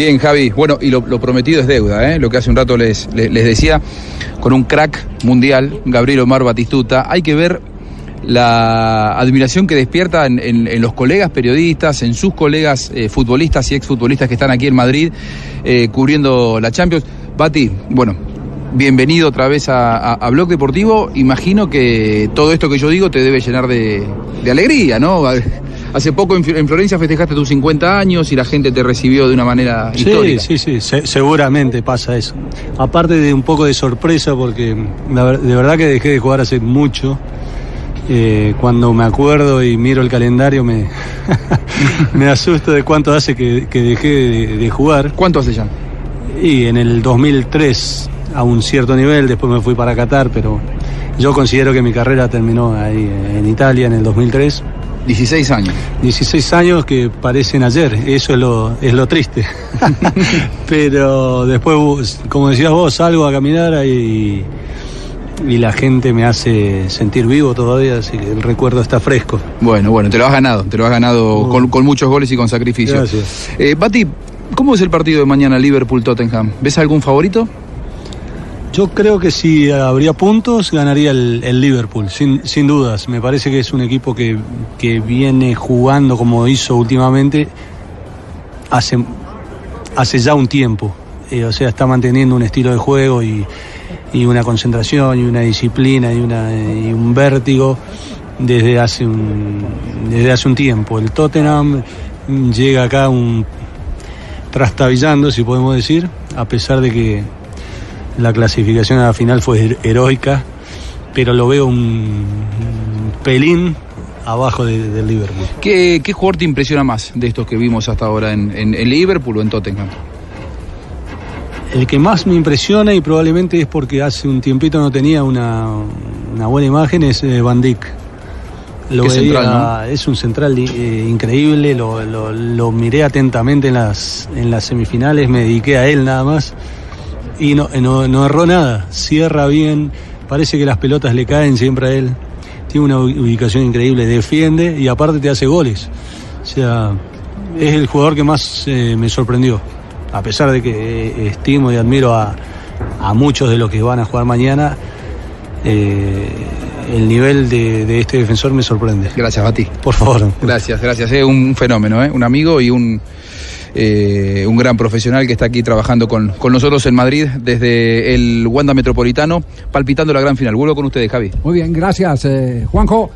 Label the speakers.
Speaker 1: Bien, Javi. Bueno, y lo, prometido es deuda, ¿eh? lo que hace un rato les, les, decía, con un crack mundial, Gabriel Omar Batistuta. Hay que ver la admiración que despierta en, los colegas periodistas, en sus colegas eh, futbolistas y exfutbolistas que están aquí en Madrid eh, cubriendo la Champions. Bati, bueno, bienvenido otra vez a, a- a Blog Deportivo. Imagino que todo esto que yo digo te debe llenar de, de alegría, ¿no? Hace poco en, Florencia festejaste tus 50 años y la gente te recibió de una manera
Speaker 2: Sí,
Speaker 1: histórica.
Speaker 2: sí, sí, se- seguramente pasa eso. Aparte de un poco de sorpresa, porque la de verdad que dejé de jugar hace mucho. Eh, cuando me acuerdo y miro el calendario me, me asusto de cuánto hace que, que dejé de, de jugar.
Speaker 1: ¿Cuánto hace ya?
Speaker 2: Y en el 2003 a un cierto nivel, después me fui para Qatar, pero yo considero que mi carrera terminó ahí en Italia en el 2003.
Speaker 1: 16 años.
Speaker 2: 16 años que parecen ayer, eso es lo, es lo triste. Pero después, como decías vos, salgo a caminar y, y la gente me hace sentir vivo todavía, así que el recuerdo está fresco.
Speaker 1: Bueno, bueno, te lo has ganado, te lo has ganado con, con muchos goles y con sacrificio.
Speaker 2: Gracias.
Speaker 1: Eh, Bati, ¿cómo es el partido de mañana Liverpool-Tottenham? ¿Ves algún favorito?
Speaker 2: Yo creo que si habría puntos, ganaría el, el Liverpool, sin, sin dudas. Me parece que es un equipo que, que viene jugando como hizo últimamente hace, hace ya un tiempo. Eh, o sea, está manteniendo un estilo de juego y, y una concentración y una disciplina y, una, y un vértigo desde hace un, desde hace un tiempo. El Tottenham llega acá un trastabillando, si podemos decir, a pesar de que la clasificación a la final fue her- heroica, pero lo veo un pelín abajo de- del Liverpool.
Speaker 1: ¿Qué, ¿Qué jugador te impresiona más de estos que vimos hasta ahora en, en- en Liverpool o en Tottenham?
Speaker 2: El que más me impresiona y probablemente es porque hace un tiempito no tenía una, una buena imagen es eh, Van Dijk. Lo veía-
Speaker 1: central,
Speaker 2: Es un central eh, increíble, lo, lo- lo miré atentamente en las, en las semifinales, me dediqué a él nada más y no, no, no erró nada, cierra bien, parece que las pelotas le caen siempre a él, tiene una ubicación increíble, defiende y aparte te hace goles. O sea, es el jugador que más eh, me sorprendió, a pesar de que eh, estimo y admiro a, a muchos de los que van a jugar mañana. eh, el nivel de, de este defensor me sorprende.
Speaker 1: Gracias, Bati.
Speaker 2: Por favor.
Speaker 1: Gracias, gracias. Es un fenómeno, ¿eh? un amigo y un, eh, un gran profesional que está aquí trabajando con, con nosotros en Madrid desde el Wanda Metropolitano, palpitando la gran final. Vuelvo con ustedes, Javi.
Speaker 3: Muy bien, gracias, eh, Juanjo.